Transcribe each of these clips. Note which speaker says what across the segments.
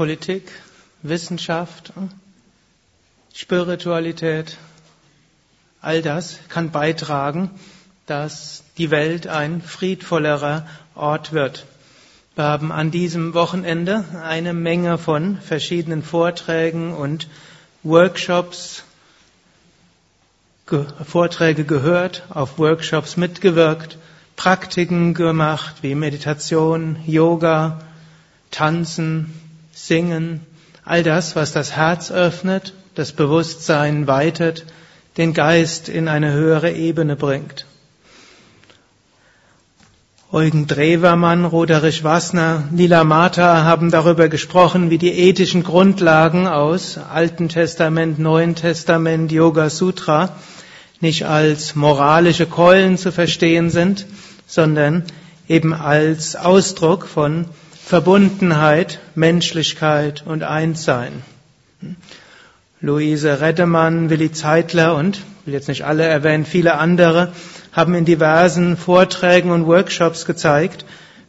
Speaker 1: Politik, Wissenschaft, Spiritualität, all das kann beitragen, dass die Welt ein friedvollerer Ort wird. Wir haben an diesem Wochenende eine Menge von verschiedenen Vorträgen und Workshops, Vorträge gehört, auf Workshops mitgewirkt, Praktiken gemacht wie Meditation, Yoga, Tanzen, Singen, all das, was das Herz öffnet, das Bewusstsein weitet, den Geist in eine höhere Ebene bringt. Eugen Drewermann, Roderich Wassner, Lila Mata haben darüber gesprochen, wie die ethischen Grundlagen aus Alten Testament, Neuen Testament, Yoga Sutra nicht als moralische Keulen zu verstehen sind, sondern eben als Ausdruck von Verbundenheit, Menschlichkeit und Einssein. Luise Reddemann, Willi Zeitler und, will jetzt nicht alle erwähnen, viele andere haben in diversen Vorträgen und Workshops gezeigt,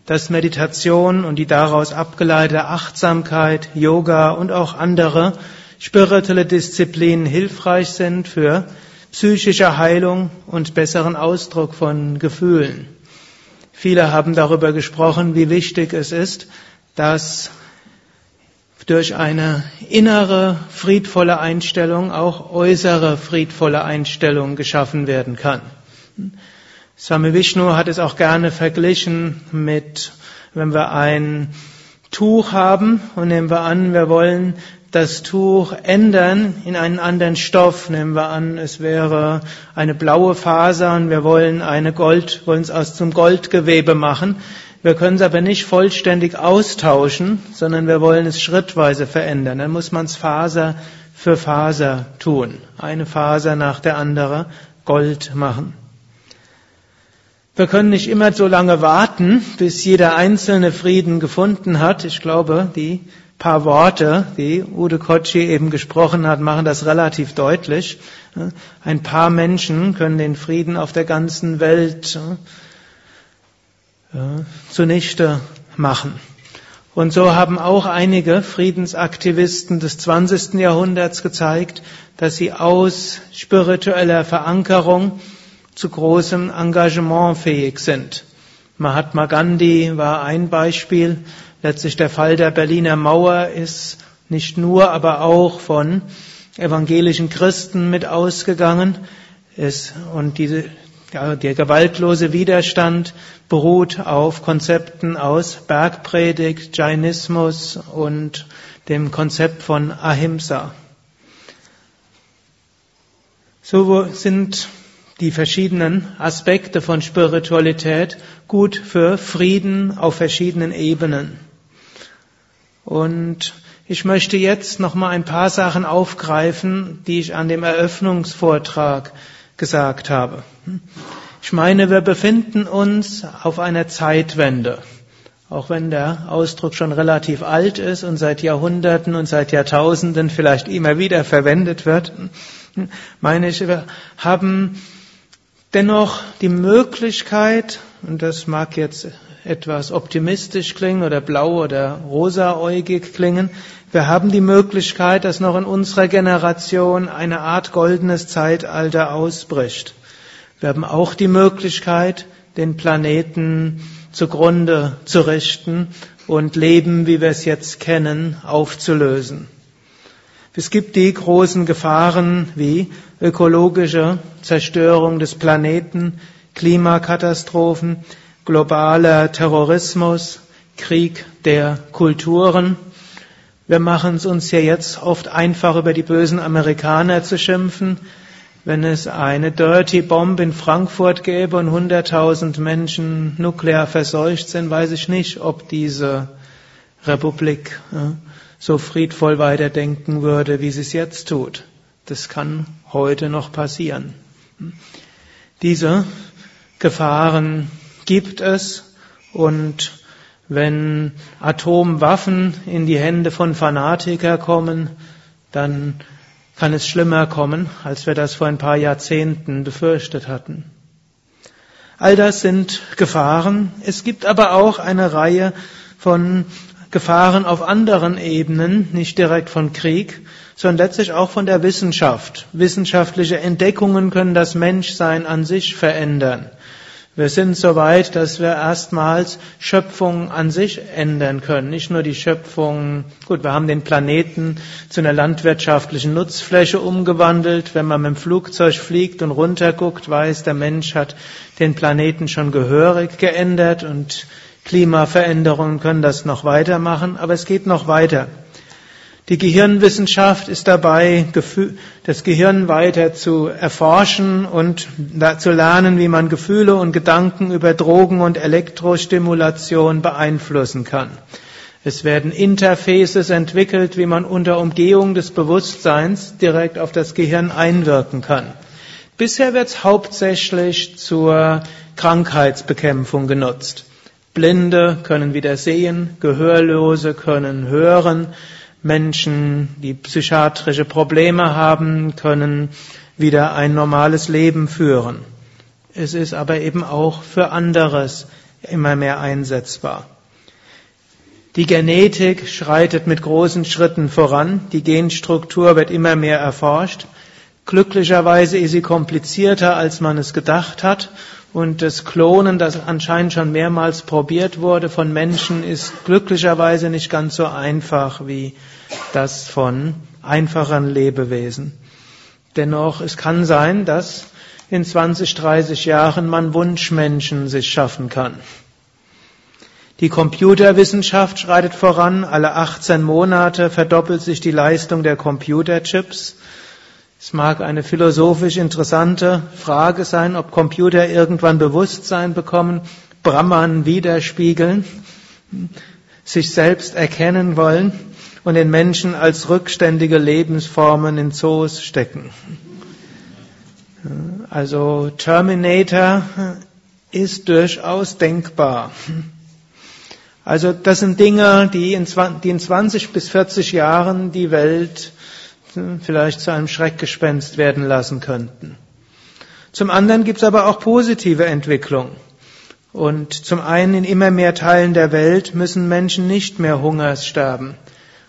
Speaker 1: dass Meditation und die daraus abgeleitete Achtsamkeit, Yoga und auch andere spirituelle Disziplinen hilfreich sind für psychische Heilung und besseren Ausdruck von Gefühlen. Viele haben darüber gesprochen, wie wichtig es ist, dass durch eine innere friedvolle Einstellung auch äußere friedvolle Einstellung geschaffen werden kann. Swami Vishnu hat es auch gerne verglichen mit, wenn wir ein Tuch haben und nehmen wir an, wir wollen das Tuch ändern in einen anderen Stoff. Nehmen wir an, es wäre eine blaue Faser und wir wollen eine Gold, wollen es aus zum Goldgewebe machen. Wir können es aber nicht vollständig austauschen, sondern wir wollen es schrittweise verändern. Dann muss man es Faser für Faser tun. Eine Faser nach der anderen Gold machen. Wir können nicht immer so lange warten, bis jeder einzelne Frieden gefunden hat. Ich glaube, die paar Worte, die Ude Kochi eben gesprochen hat, machen das relativ deutlich. Ein paar Menschen können den Frieden auf der ganzen Welt zunichte machen. Und so haben auch einige Friedensaktivisten des 20. Jahrhunderts gezeigt, dass sie aus spiritueller Verankerung zu großem Engagement fähig sind. Mahatma Gandhi war ein Beispiel. Letztlich der Fall der Berliner Mauer ist nicht nur, aber auch von evangelischen Christen mit ausgegangen. ist. und diese, ja, der gewaltlose Widerstand beruht auf Konzepten aus Bergpredigt, Jainismus und dem Konzept von Ahimsa. So sind die verschiedenen Aspekte von Spiritualität gut für Frieden auf verschiedenen Ebenen. Und ich möchte jetzt noch mal ein paar Sachen aufgreifen, die ich an dem Eröffnungsvortrag gesagt habe. Ich meine, wir befinden uns auf einer Zeitwende. Auch wenn der Ausdruck schon relativ alt ist und seit Jahrhunderten und seit Jahrtausenden vielleicht immer wieder verwendet wird, meine ich, wir haben dennoch die Möglichkeit, und das mag jetzt etwas optimistisch klingen oder blau oder rosaäugig klingen, wir haben die Möglichkeit, dass noch in unserer Generation eine Art goldenes Zeitalter ausbricht. Wir haben auch die Möglichkeit, den Planeten zugrunde zu richten und Leben, wie wir es jetzt kennen, aufzulösen. Es gibt die großen Gefahren wie ökologische Zerstörung des Planeten, Klimakatastrophen, globaler Terrorismus, Krieg der Kulturen. Wir machen es uns ja jetzt oft einfach, über die bösen Amerikaner zu schimpfen. Wenn es eine Dirty Bomb in Frankfurt gäbe und 100.000 Menschen nuklear verseucht sind, weiß ich nicht, ob diese Republik so friedvoll weiterdenken würde, wie sie es jetzt tut. Das kann heute noch passieren. Diese Gefahren gibt es und wenn Atomwaffen in die Hände von Fanatikern kommen, dann kann es schlimmer kommen, als wir das vor ein paar Jahrzehnten befürchtet hatten. All das sind Gefahren. Es gibt aber auch eine Reihe von Gefahren auf anderen Ebenen, nicht direkt von Krieg, sondern letztlich auch von der Wissenschaft. Wissenschaftliche Entdeckungen können das Menschsein an sich verändern. Wir sind so weit, dass wir erstmals Schöpfung an sich ändern können. Nicht nur die Schöpfung, gut, wir haben den Planeten zu einer landwirtschaftlichen Nutzfläche umgewandelt. Wenn man mit dem Flugzeug fliegt und runterguckt, weiß, der Mensch hat den Planeten schon gehörig geändert und Klimaveränderungen können das noch weitermachen, aber es geht noch weiter. Die Gehirnwissenschaft ist dabei, das Gehirn weiter zu erforschen und zu lernen, wie man Gefühle und Gedanken über Drogen und Elektrostimulation beeinflussen kann. Es werden Interfaces entwickelt, wie man unter Umgehung des Bewusstseins direkt auf das Gehirn einwirken kann. Bisher wird es hauptsächlich zur Krankheitsbekämpfung genutzt. Blinde können wieder sehen, Gehörlose können hören, Menschen, die psychiatrische Probleme haben, können wieder ein normales Leben führen. Es ist aber eben auch für anderes immer mehr einsetzbar. Die Genetik schreitet mit großen Schritten voran, die Genstruktur wird immer mehr erforscht. Glücklicherweise ist sie komplizierter, als man es gedacht hat und das Klonen, das anscheinend schon mehrmals probiert wurde von Menschen, ist glücklicherweise nicht ganz so einfach wie das von einfachen Lebewesen. Dennoch, es kann sein, dass in 20, 30 Jahren man Wunschmenschen sich schaffen kann. Die Computerwissenschaft schreitet voran. Alle 18 Monate verdoppelt sich die Leistung der Computerchips. Es mag eine philosophisch interessante Frage sein, ob Computer irgendwann Bewusstsein bekommen, Brahman widerspiegeln, sich selbst erkennen wollen und den Menschen als rückständige Lebensformen in Zoos stecken. Also Terminator ist durchaus denkbar. Also das sind Dinge, die in 20 bis 40 Jahren die Welt vielleicht zu einem Schreckgespenst werden lassen könnten. Zum anderen gibt es aber auch positive Entwicklungen. Und zum einen in immer mehr Teilen der Welt müssen Menschen nicht mehr Hungers sterben.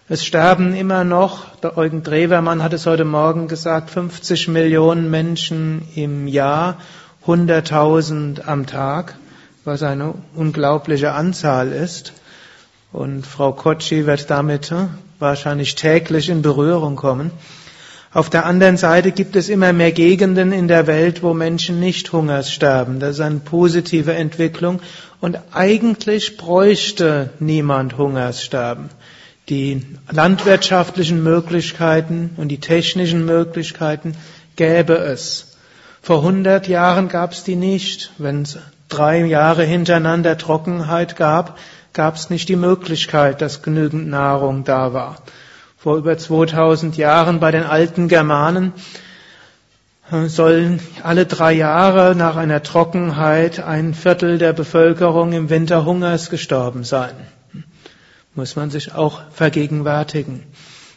Speaker 1: Es sterben immer noch, der Eugen Drewermann hat es heute Morgen gesagt, 50 Millionen Menschen im Jahr, 100.000 am Tag, was eine unglaubliche Anzahl ist. Und Frau Kotschi wird damit hm, wahrscheinlich täglich in Berührung kommen. Auf der anderen Seite gibt es immer mehr Gegenden in der Welt, wo Menschen nicht Hungers sterben. Das ist eine positive Entwicklung. Und eigentlich bräuchte niemand Hungers sterben. Die landwirtschaftlichen Möglichkeiten und die technischen Möglichkeiten gäbe es. Vor 100 Jahren gab es die nicht. Wenn es drei Jahre hintereinander Trockenheit gab, gab es nicht die Möglichkeit, dass genügend Nahrung da war. Vor über 2000 Jahren bei den alten Germanen äh, sollen alle drei Jahre nach einer Trockenheit ein Viertel der Bevölkerung im Winter Hungers gestorben sein. Muss man sich auch vergegenwärtigen.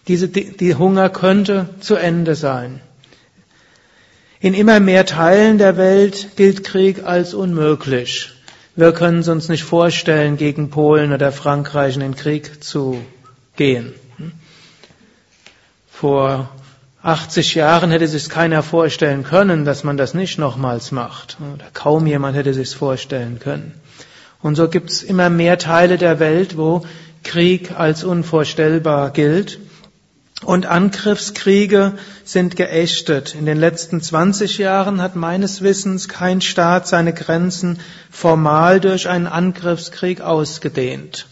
Speaker 1: Diese, die Hunger könnte zu Ende sein. In immer mehr Teilen der Welt gilt Krieg als unmöglich. Wir können es uns nicht vorstellen, gegen Polen oder Frankreich in den Krieg zu gehen. Vor 80 Jahren hätte sich keiner vorstellen können, dass man das nicht nochmals macht. Oder kaum jemand hätte sich vorstellen können. Und so gibt es immer mehr Teile der Welt, wo Krieg als unvorstellbar gilt. Und Angriffskriege sind geächtet. In den letzten 20 Jahren hat meines Wissens kein Staat seine Grenzen formal durch einen Angriffskrieg ausgedehnt.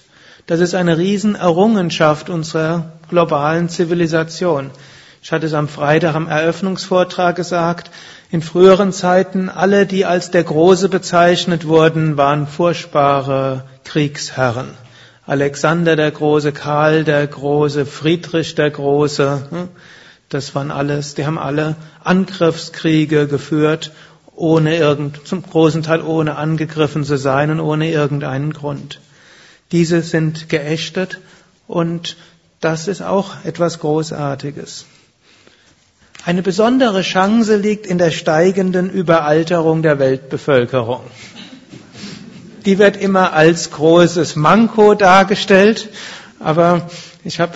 Speaker 1: Das ist eine Riesenerrungenschaft unserer globalen Zivilisation. Ich hatte es am Freitag am Eröffnungsvortrag gesagt, in früheren Zeiten alle, die als der Große bezeichnet wurden, waren furchtbare Kriegsherren. Alexander der Große, Karl der Große, Friedrich der Große, hm? das waren alles, die haben alle Angriffskriege geführt, ohne irgend, zum großen Teil ohne angegriffen zu sein und ohne irgendeinen Grund. Diese sind geächtet und das ist auch etwas Großartiges. Eine besondere Chance liegt in der steigenden Überalterung der Weltbevölkerung die wird immer als großes Manko dargestellt. Aber ich habe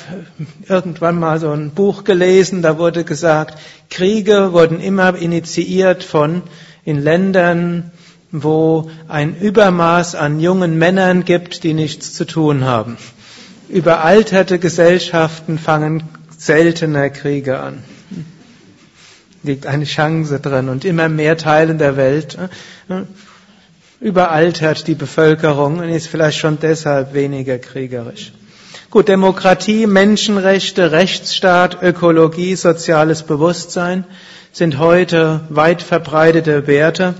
Speaker 1: irgendwann mal so ein Buch gelesen, da wurde gesagt, Kriege wurden immer initiiert von in Ländern, wo ein Übermaß an jungen Männern gibt, die nichts zu tun haben. Überalterte Gesellschaften fangen seltener Kriege an. Liegt eine Chance drin und immer mehr Teilen der Welt äh, überaltert die Bevölkerung und ist vielleicht schon deshalb weniger kriegerisch. Gut, Demokratie, Menschenrechte, Rechtsstaat, Ökologie, soziales Bewusstsein sind heute weit verbreitete Werte,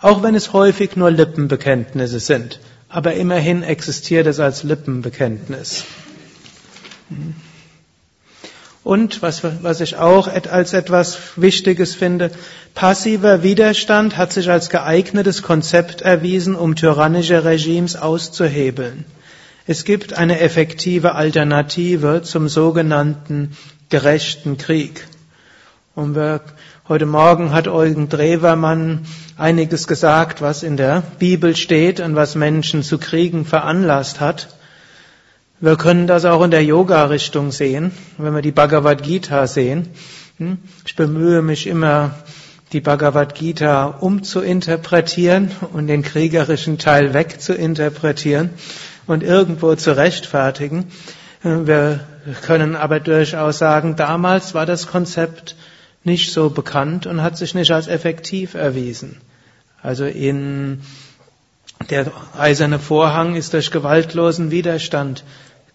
Speaker 1: auch wenn es häufig nur Lippenbekenntnisse sind. Aber immerhin existiert es als Lippenbekenntnis. Und was, was ich auch als etwas Wichtiges finde, passiver Widerstand hat sich als geeignetes Konzept erwiesen, um tyrannische Regimes auszuhebeln. Es gibt eine effektive Alternative zum sogenannten gerechten Krieg. Und wir, heute Morgen hat Eugen Drewermann einiges gesagt, was in der Bibel steht und was Menschen zu Kriegen veranlasst hat. Wir können das auch in der Yoga-Richtung sehen, wenn wir die Bhagavad Gita sehen. Hm? Ich bemühe mich immer, die Bhagavad Gita umzuinterpretieren und den kriegerischen Teil wegzuinterpretieren und irgendwo zu rechtfertigen. Wir können aber durchaus sagen, damals war das Konzept nicht so bekannt und hat sich nicht als effektiv erwiesen. Also in der eiserne Vorhang ist durch gewaltlosen Widerstand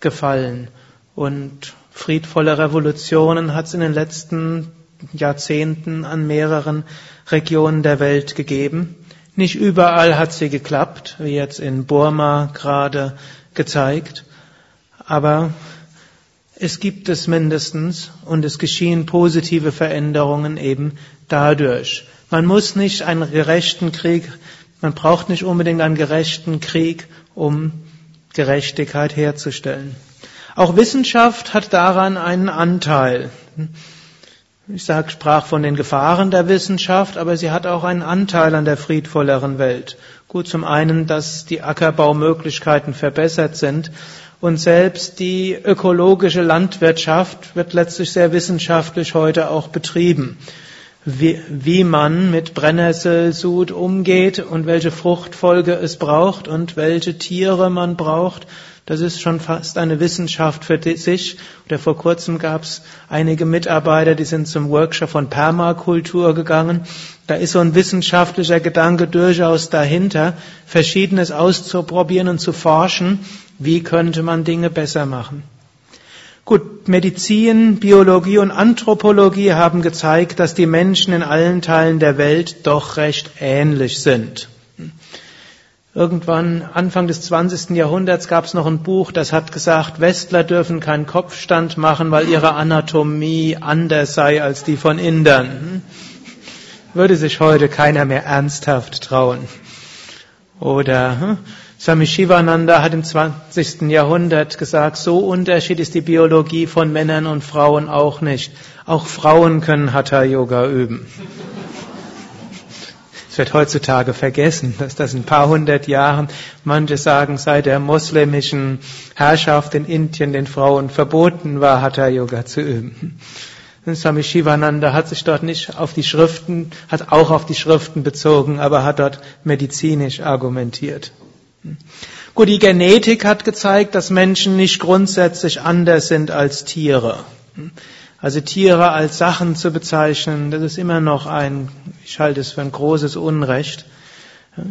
Speaker 1: gefallen. Und friedvolle Revolutionen hat es in den letzten Jahrzehnten an mehreren Regionen der Welt gegeben. Nicht überall hat sie geklappt, wie jetzt in Burma gerade gezeigt, aber es gibt es mindestens und es geschehen positive Veränderungen eben dadurch. Man muss nicht einen gerechten Krieg, man braucht nicht unbedingt einen gerechten Krieg, um Gerechtigkeit herzustellen. Auch Wissenschaft hat daran einen Anteil. Ich sag, sprach von den Gefahren der Wissenschaft, aber sie hat auch einen Anteil an der friedvolleren Welt. Gut, zum einen, dass die Ackerbaumöglichkeiten verbessert sind und selbst die ökologische Landwirtschaft wird letztlich sehr wissenschaftlich heute auch betrieben wie, wie man mit Brennnesselsud umgeht und welche Fruchtfolge es braucht und welche Tiere man braucht. Das ist schon fast eine Wissenschaft für sich. Oder vor kurzem gab es einige Mitarbeiter, die sind zum Workshop von Permakultur gegangen. Da ist so ein wissenschaftlicher Gedanke durchaus dahinter, Verschiedenes auszuprobieren und zu forschen, wie könnte man Dinge besser machen. Gut, Medizin, Biologie und Anthropologie haben gezeigt, dass die Menschen in allen Teilen der Welt doch recht ähnlich sind. Irgendwann Anfang des 20. Jahrhunderts gab es noch ein Buch, das hat gesagt, Westler dürfen keinen Kopfstand machen, weil ihre Anatomie anders sei als die von Indern. Würde sich heute keiner mehr ernsthaft trauen. Oder hm, Swami Shivananda hat im 20. Jahrhundert gesagt, so unterschiedlich ist die Biologie von Männern und Frauen auch nicht. Auch Frauen können Hatha Yoga üben. Es wird heutzutage vergessen, dass das in ein paar hundert Jahren, manche sagen, seit der muslimischen Herrschaft in Indien den Frauen verboten war, Hatha Yoga zu üben. Und Swami Shivananda hat sich dort nicht auf die Schriften, hat auch auf die Schriften bezogen, aber hat dort medizinisch argumentiert. Gut, die Genetik hat gezeigt, dass Menschen nicht grundsätzlich anders sind als Tiere. Also Tiere als Sachen zu bezeichnen, das ist immer noch ein, ich halte es für ein großes Unrecht.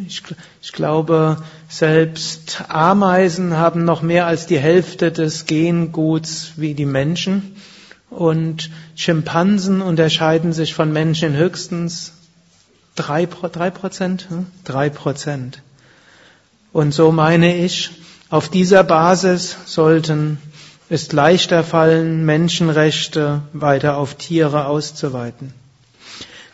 Speaker 1: Ich, ich, glaube, selbst Ameisen haben noch mehr als die Hälfte des Genguts wie die Menschen. Und Schimpansen unterscheiden sich von Menschen höchstens drei, drei Prozent. Drei Prozent. Und so meine ich, auf dieser Basis sollten es leichter fallen, Menschenrechte weiter auf Tiere auszuweiten.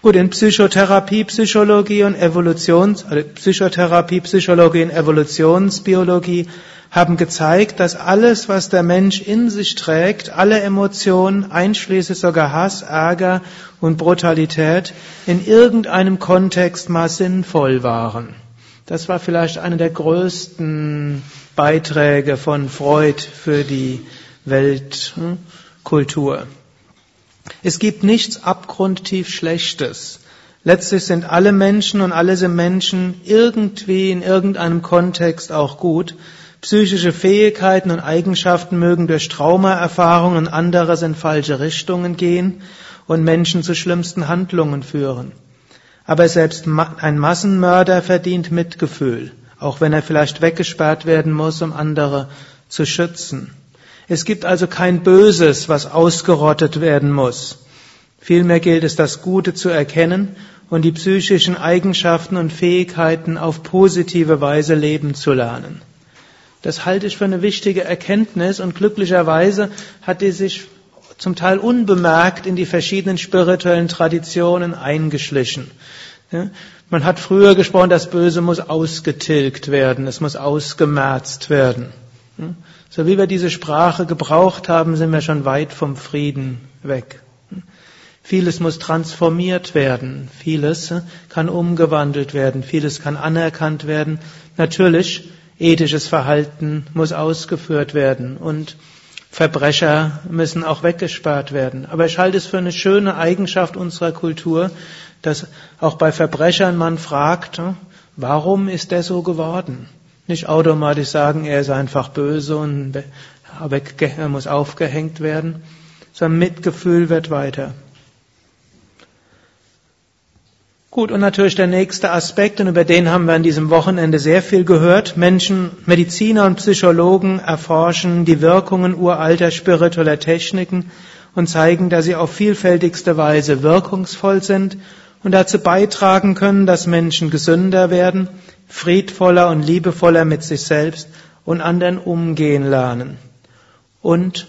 Speaker 1: Gut, in Psychotherapie, Psychologie und Evolutions, also Psychotherapie, Psychologie und Evolutionsbiologie haben gezeigt, dass alles, was der Mensch in sich trägt, alle Emotionen, einschließlich sogar Hass, Ärger und Brutalität, in irgendeinem Kontext mal sinnvoll waren. Das war vielleicht einer der größten Beiträge von Freud für die Weltkultur. Es gibt nichts abgrundtief Schlechtes. Letztlich sind alle Menschen und alle sind Menschen irgendwie in irgendeinem Kontext auch gut. Psychische Fähigkeiten und Eigenschaften mögen durch Traumaerfahrungen und anderes in falsche Richtungen gehen und Menschen zu schlimmsten Handlungen führen. Aber selbst ein Massenmörder verdient Mitgefühl, auch wenn er vielleicht weggesperrt werden muss, um andere zu schützen. Es gibt also kein Böses, was ausgerottet werden muss. Vielmehr gilt es, das Gute zu erkennen und die psychischen Eigenschaften und Fähigkeiten auf positive Weise leben zu lernen. Das halte ich für eine wichtige Erkenntnis und glücklicherweise hat die sich zum Teil unbemerkt in die verschiedenen spirituellen Traditionen eingeschlichen. man hat früher gesprochen, das Böse muss ausgetilgt werden, es muss ausgemerzt werden. so wie wir diese Sprache gebraucht haben, sind wir schon weit vom Frieden weg. Vieles muss transformiert werden, vieles kann umgewandelt werden, vieles kann anerkannt werden. Natürlich, ethisches Verhalten muss ausgeführt werden und Verbrecher müssen auch weggesperrt werden. Aber ich halte es für eine schöne Eigenschaft unserer Kultur, dass auch bei Verbrechern man fragt, warum ist der so geworden? Nicht automatisch sagen, er ist einfach böse und er muss aufgehängt werden, sondern Mitgefühl wird weiter. Gut, und natürlich der nächste Aspekt, und über den haben wir an diesem Wochenende sehr viel gehört. Menschen, Mediziner und Psychologen erforschen die Wirkungen uralter spiritueller Techniken und zeigen, dass sie auf vielfältigste Weise wirkungsvoll sind und dazu beitragen können, dass Menschen gesünder werden, friedvoller und liebevoller mit sich selbst und anderen umgehen lernen. Und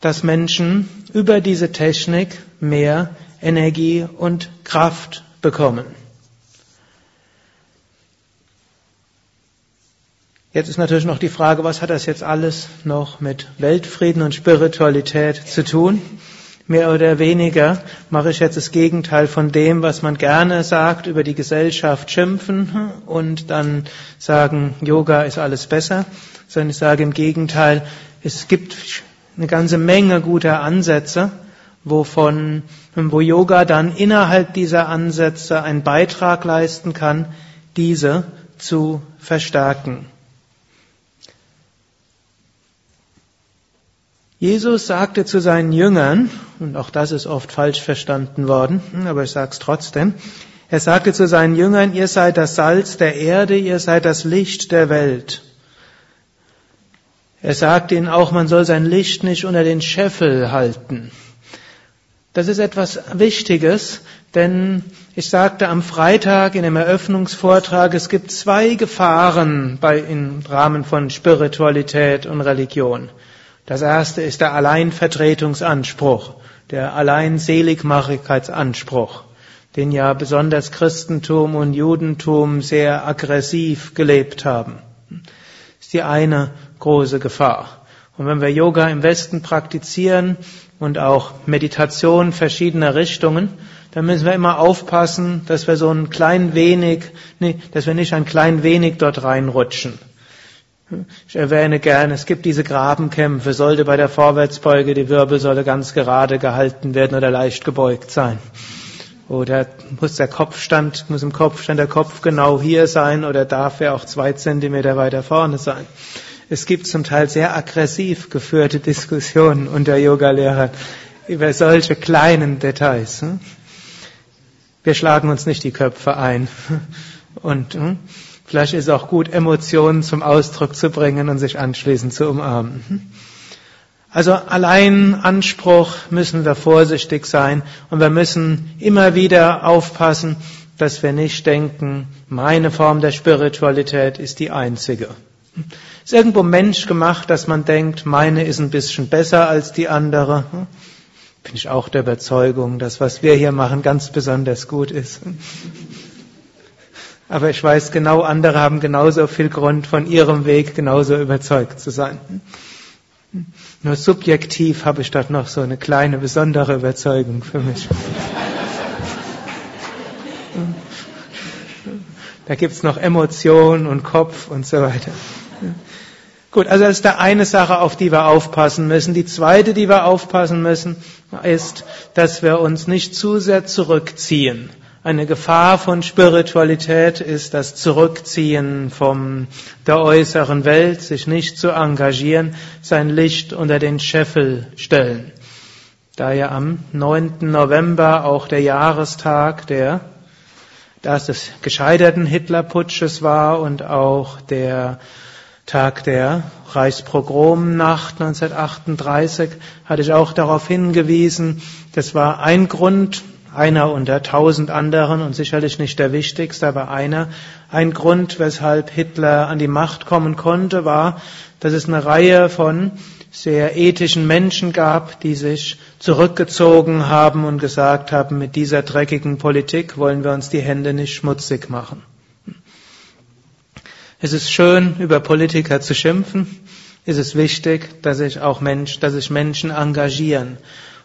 Speaker 1: dass Menschen über diese Technik mehr Energie und Kraft bekommen. Jetzt ist natürlich noch die Frage, was hat das jetzt alles noch mit Weltfrieden und Spiritualität zu tun? Mehr oder weniger mache ich jetzt das Gegenteil von dem, was man gerne sagt, über die Gesellschaft schimpfen und dann sagen, Yoga ist alles besser, sondern ich sage im Gegenteil, es gibt eine ganze Menge guter Ansätze, wovon, wo Yoga dann innerhalb dieser Ansätze einen Beitrag leisten kann, diese zu verstärken. Jesus sagte zu seinen Jüngern, und auch das ist oft falsch verstanden worden, aber ich sage es trotzdem, er sagte zu seinen Jüngern, ihr seid das Salz der Erde, ihr seid das Licht der Welt. Er sagte ihnen auch, man soll sein Licht nicht unter den Scheffel halten. Das ist etwas Wichtiges, denn ich sagte am Freitag in dem Eröffnungsvortrag, es gibt zwei Gefahren bei, im Rahmen von Spiritualität und Religion. Das erste ist der Alleinvertretungsanspruch, der Alleinseligmachigkeitsanspruch, den ja besonders Christentum und Judentum sehr aggressiv gelebt haben. Das ist die eine große Gefahr. Und wenn wir Yoga im Westen praktizieren, und auch Meditation verschiedener Richtungen, dann müssen wir immer aufpassen, dass wir so ein klein wenig, nee, dass wir nicht ein klein wenig dort reinrutschen. Ich erwähne gerne, es gibt diese Grabenkämpfe, sollte bei der Vorwärtsbeuge die Wirbelsäule ganz gerade gehalten werden oder leicht gebeugt sein. Oder muss der Kopfstand, muss im Kopfstand der Kopf genau hier sein oder darf er auch zwei Zentimeter weiter vorne sein? Es gibt zum Teil sehr aggressiv geführte Diskussionen unter Yogalehrern über solche kleinen Details. Hm? Wir schlagen uns nicht die Köpfe ein. Und hm? vielleicht ist es auch gut, Emotionen zum Ausdruck zu bringen und sich anschließend zu umarmen. Hm? Also allein Anspruch müssen wir vorsichtig sein und wir müssen immer wieder aufpassen, dass wir nicht denken, meine Form der Spiritualität ist die einzige. Ist irgendwo Mensch gemacht, dass man denkt, meine ist ein bisschen besser als die andere? Bin ich auch der Überzeugung, dass was wir hier machen ganz besonders gut ist. Aber ich weiß genau, andere haben genauso viel Grund, von ihrem Weg genauso überzeugt zu sein. Nur subjektiv habe ich dort noch so eine kleine besondere Überzeugung für mich. Da gibt's noch Emotionen und Kopf und so weiter. Gut, also das ist der eine Sache, auf die wir aufpassen müssen. Die zweite, die wir aufpassen müssen, ist, dass wir uns nicht zu sehr zurückziehen. Eine Gefahr von Spiritualität ist das Zurückziehen von der äußeren Welt, sich nicht zu engagieren, sein Licht unter den Scheffel stellen. Da ja am 9. November auch der Jahrestag der dass des gescheiterten Hitlerputsches war und auch der Tag der Reichspogromnacht 1938 hatte ich auch darauf hingewiesen, das war ein Grund, einer unter tausend anderen und sicherlich nicht der wichtigste, aber einer. Ein Grund, weshalb Hitler an die Macht kommen konnte, war, dass es eine Reihe von sehr ethischen Menschen gab, die sich zurückgezogen haben und gesagt haben, mit dieser dreckigen Politik wollen wir uns die Hände nicht schmutzig machen. Es ist schön, über Politiker zu schimpfen. Es ist wichtig, dass sich auch Mensch, dass sich Menschen engagieren.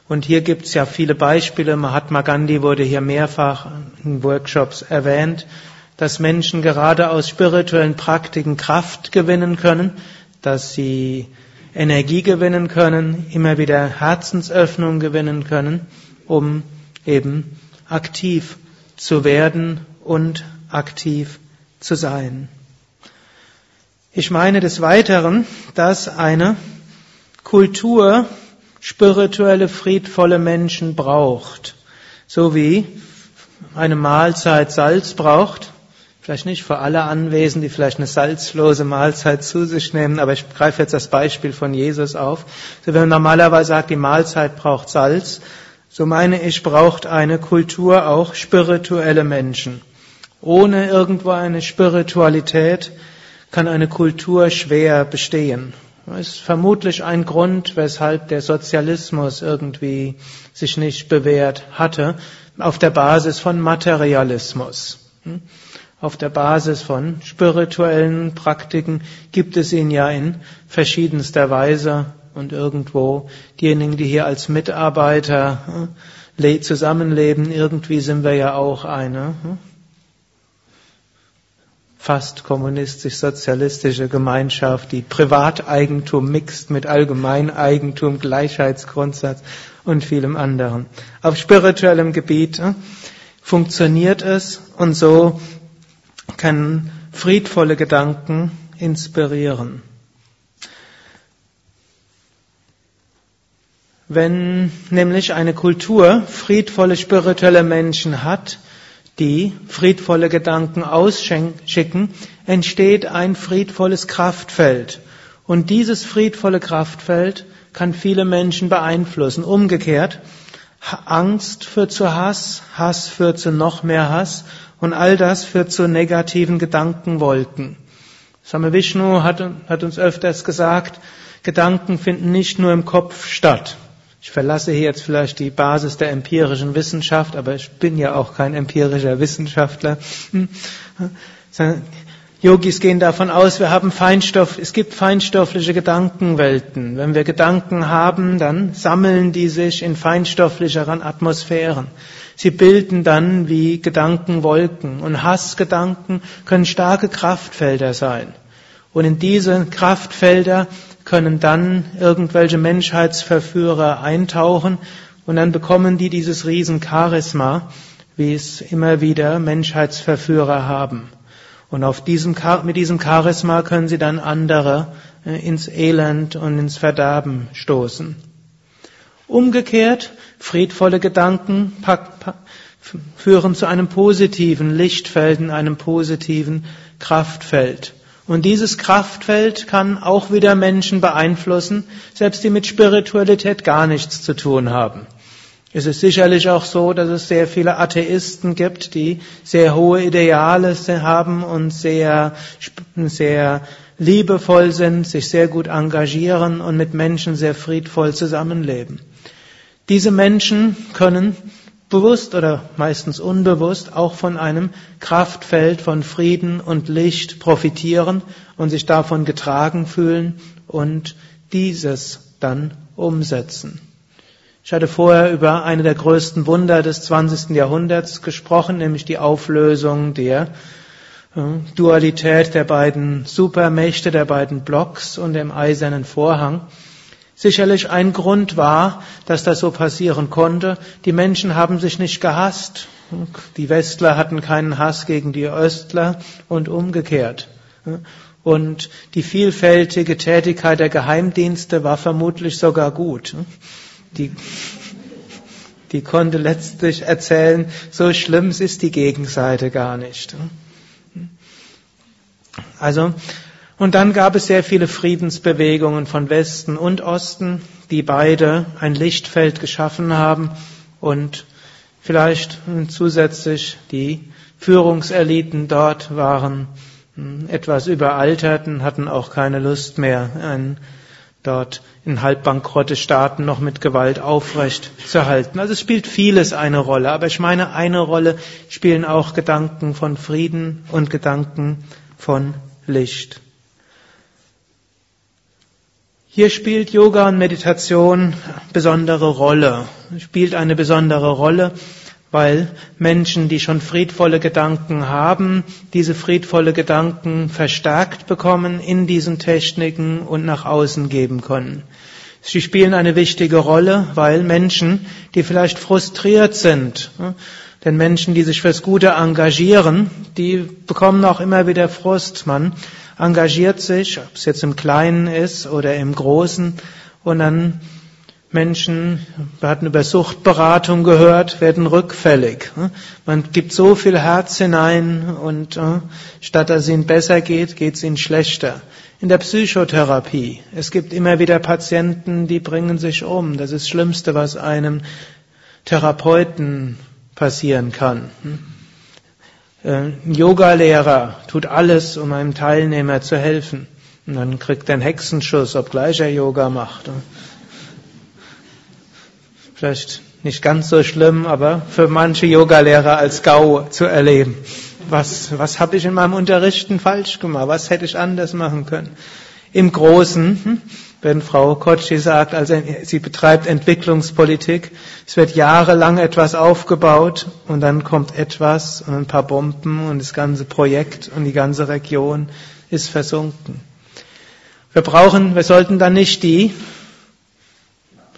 Speaker 1: Und hier gibt es ja viele Beispiele. Mahatma Gandhi wurde hier mehrfach in Workshops erwähnt, dass Menschen gerade aus spirituellen Praktiken Kraft gewinnen können, dass sie Energie gewinnen können, immer wieder Herzensöffnung gewinnen können, um eben aktiv zu werden und aktiv zu sein. Ich meine des Weiteren, dass eine Kultur spirituelle, friedvolle Menschen braucht, so wie eine Mahlzeit Salz braucht, Vielleicht nicht für alle Anwesenden, die vielleicht eine salzlose Mahlzeit zu sich nehmen, aber ich greife jetzt das Beispiel von Jesus auf. So, wenn man normalerweise sagt, die Mahlzeit braucht Salz, so meine ich, braucht eine Kultur auch spirituelle Menschen. Ohne irgendwo eine Spiritualität kann eine Kultur schwer bestehen. Das ist vermutlich ein Grund, weshalb der Sozialismus irgendwie sich nicht bewährt hatte, auf der Basis von Materialismus. Auf der Basis von spirituellen Praktiken gibt es ihn ja in verschiedenster Weise und irgendwo diejenigen, die hier als Mitarbeiter äh, zusammenleben, irgendwie sind wir ja auch eine hm, fast kommunistisch-sozialistische Gemeinschaft, die Privateigentum mixt mit Allgemeineigentum, Gleichheitsgrundsatz und vielem anderen. Auf spirituellem Gebiet äh, funktioniert es und so können friedvolle Gedanken inspirieren. Wenn nämlich eine Kultur friedvolle spirituelle Menschen hat, die friedvolle Gedanken ausschicken, entsteht ein friedvolles Kraftfeld. Und dieses friedvolle Kraftfeld kann viele Menschen beeinflussen. Umgekehrt, Angst führt zu Hass, Hass führt zu noch mehr Hass und all das führt zu negativen Gedankenwolken. Same Vishnu hat, hat uns öfters gesagt, Gedanken finden nicht nur im Kopf statt. Ich verlasse hier jetzt vielleicht die Basis der empirischen Wissenschaft, aber ich bin ja auch kein empirischer Wissenschaftler. Hm. Yogis gehen davon aus, wir haben Feinstoff, es gibt feinstoffliche Gedankenwelten. Wenn wir Gedanken haben, dann sammeln die sich in feinstofflicheren Atmosphären. Sie bilden dann wie Gedankenwolken und Hassgedanken können starke Kraftfelder sein. Und in diese Kraftfelder können dann irgendwelche Menschheitsverführer eintauchen und dann bekommen die dieses Riesencharisma, wie es immer wieder Menschheitsverführer haben. Und auf diesem, mit diesem Charisma können sie dann andere äh, ins Elend und ins Verderben stoßen. Umgekehrt, friedvolle Gedanken führen zu einem positiven Lichtfeld, in einem positiven Kraftfeld. Und dieses Kraftfeld kann auch wieder Menschen beeinflussen, selbst die mit Spiritualität gar nichts zu tun haben. Es ist sicherlich auch so, dass es sehr viele Atheisten gibt, die sehr hohe Ideale haben und sehr, sehr liebevoll sind, sich sehr gut engagieren und mit Menschen sehr friedvoll zusammenleben. Diese Menschen können bewusst oder meistens unbewusst auch von einem Kraftfeld von Frieden und Licht profitieren und sich davon getragen fühlen und dieses dann umsetzen. Ich hatte vorher über eine der größten Wunder des 20. Jahrhunderts gesprochen, nämlich die Auflösung der Dualität der beiden Supermächte, der beiden Blocks und dem eisernen Vorhang, sicherlich ein Grund war, dass das so passieren konnte. Die Menschen haben sich nicht gehasst. Die Westler hatten keinen Hass gegen die Östler und umgekehrt. Und die vielfältige Tätigkeit der Geheimdienste war vermutlich sogar gut. Die, die konnte letztlich erzählen, so schlimm ist die Gegenseite gar nicht. Also, und dann gab es sehr viele Friedensbewegungen von Westen und Osten, die beide ein Lichtfeld geschaffen haben und vielleicht zusätzlich die Führungseliten dort waren hm, etwas überalterten, hatten auch keine Lust mehr, einen dort in halbbankrotte Staaten noch mit Gewalt aufrecht zu halten. Also es spielt vieles eine Rolle, aber ich meine, eine Rolle spielen auch Gedanken von Frieden und Gedanken von Licht. Hier spielt Yoga und Meditation besondere Rolle, spielt eine besondere Rolle, weil Menschen, die schon friedvolle Gedanken haben, diese friedvolle Gedanken verstärkt bekommen in diesen Techniken und nach außen geben können. Sie spielen eine wichtige Rolle, weil Menschen, die vielleicht frustriert sind, denn Menschen, die sich fürs Gute engagieren, die bekommen auch immer wieder Frust. Man engagiert sich, ob es jetzt im Kleinen ist oder im Großen, und dann Menschen, wir hatten über Suchtberatung gehört, werden rückfällig. Man gibt so viel Herz hinein und äh, statt dass es ihnen besser geht, geht es ihnen schlechter. In der Psychotherapie, es gibt immer wieder Patienten, die bringen sich um. Das ist das Schlimmste, was einem Therapeuten passieren kann. Äh, ein Yogalehrer tut alles, um einem Teilnehmer zu helfen. Und dann kriegt er einen Hexenschuss, obgleich er Yoga macht. Vielleicht nicht ganz so schlimm, aber für manche Yogalehrer als GAU zu erleben. Was, was habe ich in meinem Unterrichten falsch gemacht? Was hätte ich anders machen können? Im Großen, hm, wenn Frau Kotschi sagt, also sie betreibt Entwicklungspolitik, es wird jahrelang etwas aufgebaut und dann kommt etwas und ein paar Bomben und das ganze Projekt und die ganze Region ist versunken. Wir brauchen, wir sollten dann nicht die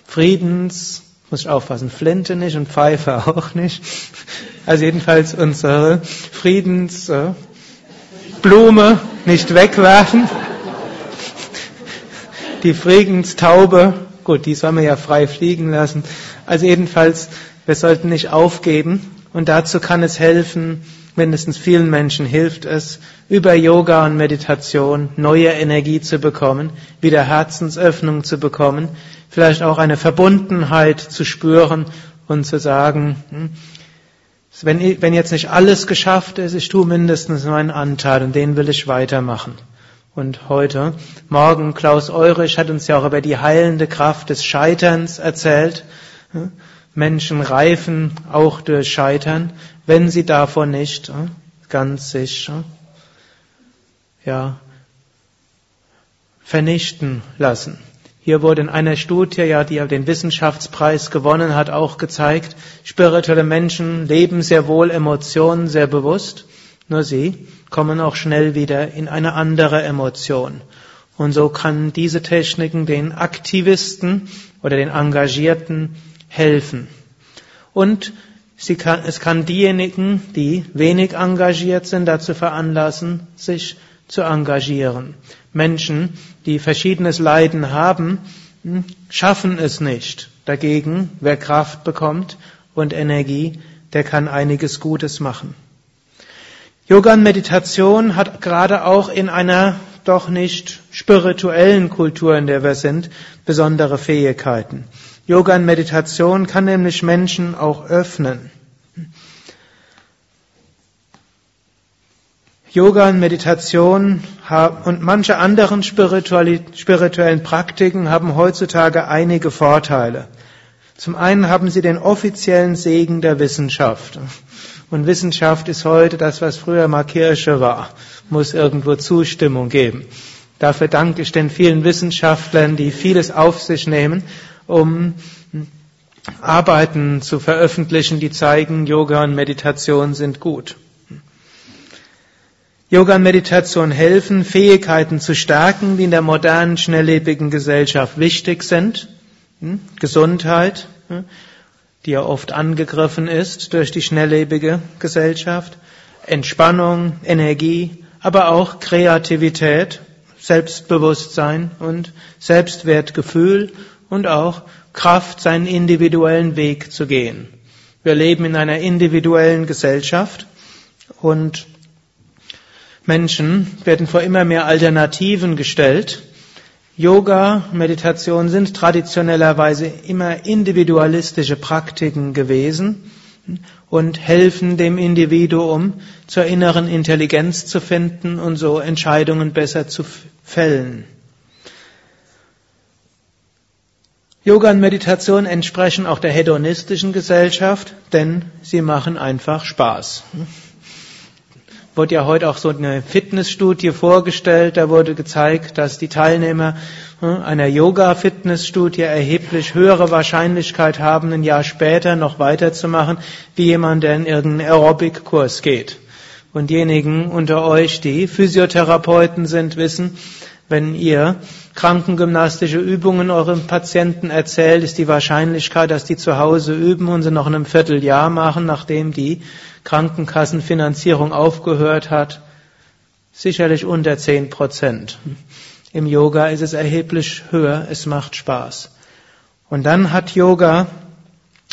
Speaker 1: Friedens, muss ich aufpassen, Flinte nicht und Pfeife auch nicht. Also jedenfalls unsere Friedensblume nicht wegwerfen. Die Friedenstaube, gut, die soll man ja frei fliegen lassen. Also jedenfalls, wir sollten nicht aufgeben. Und dazu kann es helfen, mindestens vielen Menschen hilft es, über Yoga und Meditation neue Energie zu bekommen, wieder Herzensöffnung zu bekommen, vielleicht auch eine Verbundenheit zu spüren und zu sagen, hm, wenn, wenn jetzt nicht alles geschafft ist, ich tue mindestens meinen Anteil und den will ich weitermachen. Und heute, morgen, Klaus Eurich hat uns ja auch über die heilende Kraft des Scheiterns erzählt. Menschen reifen auch durch Scheitern, wenn sie davon nicht ganz sicher ja, vernichten lassen. Hier wurde in einer Studie, ja, die den Wissenschaftspreis gewonnen hat, auch gezeigt, spirituelle Menschen leben sehr wohl Emotionen sehr bewusst, nur sie kommen auch schnell wieder in eine andere Emotion. Und so kann diese Techniken den Aktivisten oder den Engagierten helfen. Und kann, es kann diejenigen, die wenig engagiert sind, dazu veranlassen, sich zu engagieren. Menschen, die verschiedenes Leiden haben, hm, schaffen es nicht. Dagegen, wer Kraft bekommt und Energie, der kann einiges Gutes machen. Yoga und Meditation hat gerade auch in einer doch nicht spirituellen Kultur, in der wir sind, besondere Fähigkeiten. Yoga und Meditation kann nämlich Menschen auch öffnen. Yoga und Meditation und manche anderen spirituellen Praktiken haben heutzutage einige Vorteile. Zum einen haben sie den offiziellen Segen der Wissenschaft. Und Wissenschaft ist heute das, was früher mal Kirche war, muss irgendwo Zustimmung geben. Dafür danke ich den vielen Wissenschaftlern, die vieles auf sich nehmen, um Arbeiten zu veröffentlichen, die zeigen, Yoga und Meditation sind gut. Yoga und Meditation helfen, Fähigkeiten zu stärken, die in der modernen, schnelllebigen Gesellschaft wichtig sind. Hm? Gesundheit, hm? Die ja oft angegriffen ist durch die schnelllebige Gesellschaft. Entspannung, Energie, aber auch Kreativität, Selbstbewusstsein und Selbstwertgefühl und auch Kraft, seinen individuellen Weg zu gehen. Wir leben in einer individuellen Gesellschaft und Menschen werden vor immer mehr Alternativen gestellt. Yoga, Meditation sind traditionellerweise immer individualistische Praktiken gewesen und helfen dem Individuum zur inneren Intelligenz zu finden und so Entscheidungen besser zu fällen. Yoga und Meditation entsprechen auch der hedonistischen Gesellschaft, denn sie machen einfach Spaß wurde ja heute auch so eine Fitnessstudie vorgestellt. Da wurde gezeigt, dass die Teilnehmer hm, einer Yoga-Fitnessstudie erheblich höhere Wahrscheinlichkeit haben, ein Jahr später noch weiterzumachen, wie jemand, der in irgendeinen Aerobic-Kurs geht. Und diejenigen unter euch, die Physiotherapeuten sind, wissen, wenn ihr krankengymnastische Übungen euren Patienten erzählt, ist die Wahrscheinlichkeit, dass die zu Hause üben und sie noch in einem Vierteljahr machen, nachdem die Krankenkassenfinanzierung aufgehört hat, sicherlich unter zehn Prozent. Im Yoga ist es erheblich höher, es macht Spaß. Und dann hat Yoga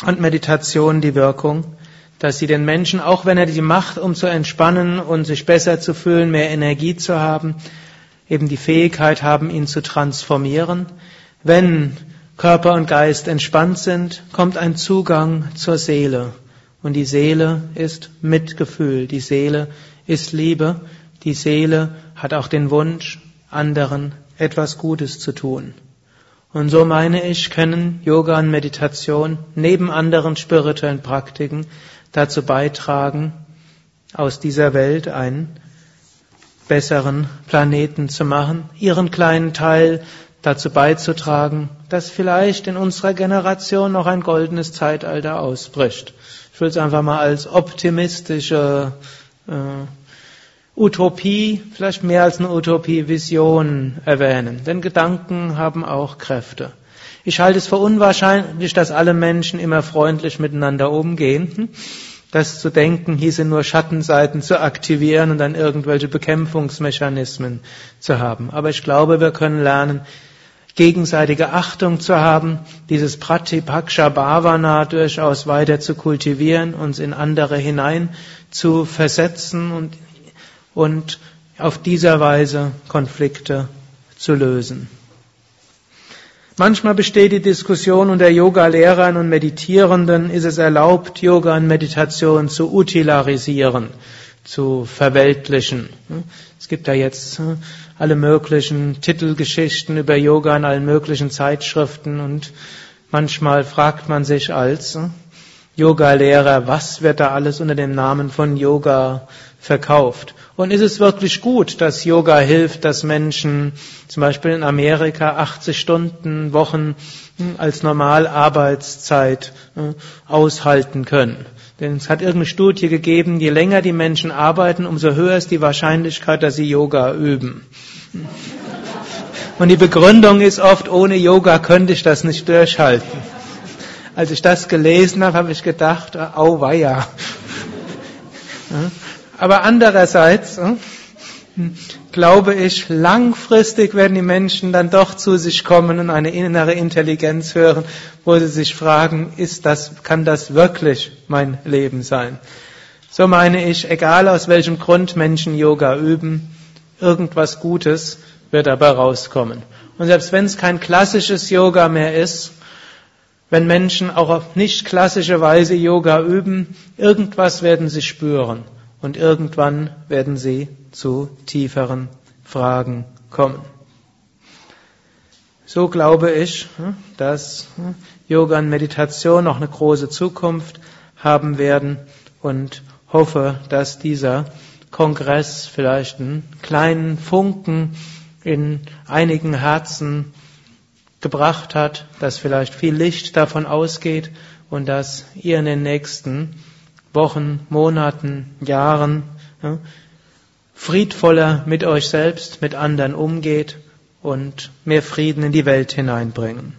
Speaker 1: und Meditation die Wirkung, dass sie den Menschen, auch wenn er die Macht, um zu entspannen und sich besser zu fühlen, mehr Energie zu haben, eben die Fähigkeit haben, ihn zu transformieren. Wenn Körper und Geist entspannt sind, kommt ein Zugang zur Seele. Und die Seele ist Mitgefühl, die Seele ist Liebe, die Seele hat auch den Wunsch, anderen etwas Gutes zu tun. Und so meine ich, können Yoga und Meditation neben anderen spirituellen Praktiken dazu beitragen, aus dieser Welt einen besseren Planeten zu machen, ihren kleinen Teil dazu beizutragen, dass vielleicht in unserer Generation noch ein goldenes Zeitalter ausbricht. Ich will es einfach mal als optimistische äh, Utopie, vielleicht mehr als eine Utopie, Vision erwähnen. Denn Gedanken haben auch Kräfte. Ich halte es für unwahrscheinlich, dass alle Menschen immer freundlich miteinander umgehen. Das zu denken hieße nur Schattenseiten zu aktivieren und dann irgendwelche Bekämpfungsmechanismen zu haben. Aber ich glaube, wir können lernen, gegenseitige Achtung zu haben, dieses Pratipaksha Bhavana durchaus weiter zu kultivieren, uns in andere hinein zu versetzen und, und auf dieser Weise Konflikte zu lösen. Manchmal besteht die Diskussion unter Yoga-Lehrern und Meditierenden, ist es erlaubt, Yoga und Meditation zu utilarisieren, zu verweltlichen. Es gibt da jetzt hm, alle möglichen Titelgeschichten über Yoga in allen möglichen Zeitschriften und manchmal fragt man sich als hm, Yoga-Lehrer, was wird da alles unter dem Namen von Yoga verkauft? Und ist es wirklich gut, dass Yoga hilft, dass Menschen zum Beispiel in Amerika 80 Stunden Wochen hm, als Normalarbeitszeit hm, aushalten können? Denn es hat irgendeine Studie gegeben, je länger die Menschen arbeiten, umso höher ist die Wahrscheinlichkeit, dass sie Yoga üben. Und die Begründung ist oft, ohne Yoga könnte ich das nicht durchhalten. Als ich das gelesen habe, habe ich gedacht, au weia. Aber andererseits hm, glaube ich, langfristig werden die Menschen dann doch zu sich kommen und eine innere Intelligenz hören, wo sie sich fragen, ist das, kann das wirklich mein Leben sein? So meine ich, egal aus welchem Grund Menschen Yoga üben, irgendwas Gutes wird dabei rauskommen. Und selbst wenn es kein klassisches Yoga mehr ist, wenn Menschen auch auf nicht klassische Weise Yoga üben, irgendwas werden sie spüren und irgendwann werden sie zu tieferen Fragen kommen. So glaube ich, dass Yoga und Meditation noch eine große Zukunft haben werden und hoffe, dass dieser Kongress vielleicht einen kleinen Funken in einigen Herzen gebracht hat, dass vielleicht viel Licht davon ausgeht und dass ihr in den nächsten Wochen, Monaten, Jahren ja, friedvoller mit euch selbst, mit anderen umgeht und mehr Frieden in die Welt hineinbringen.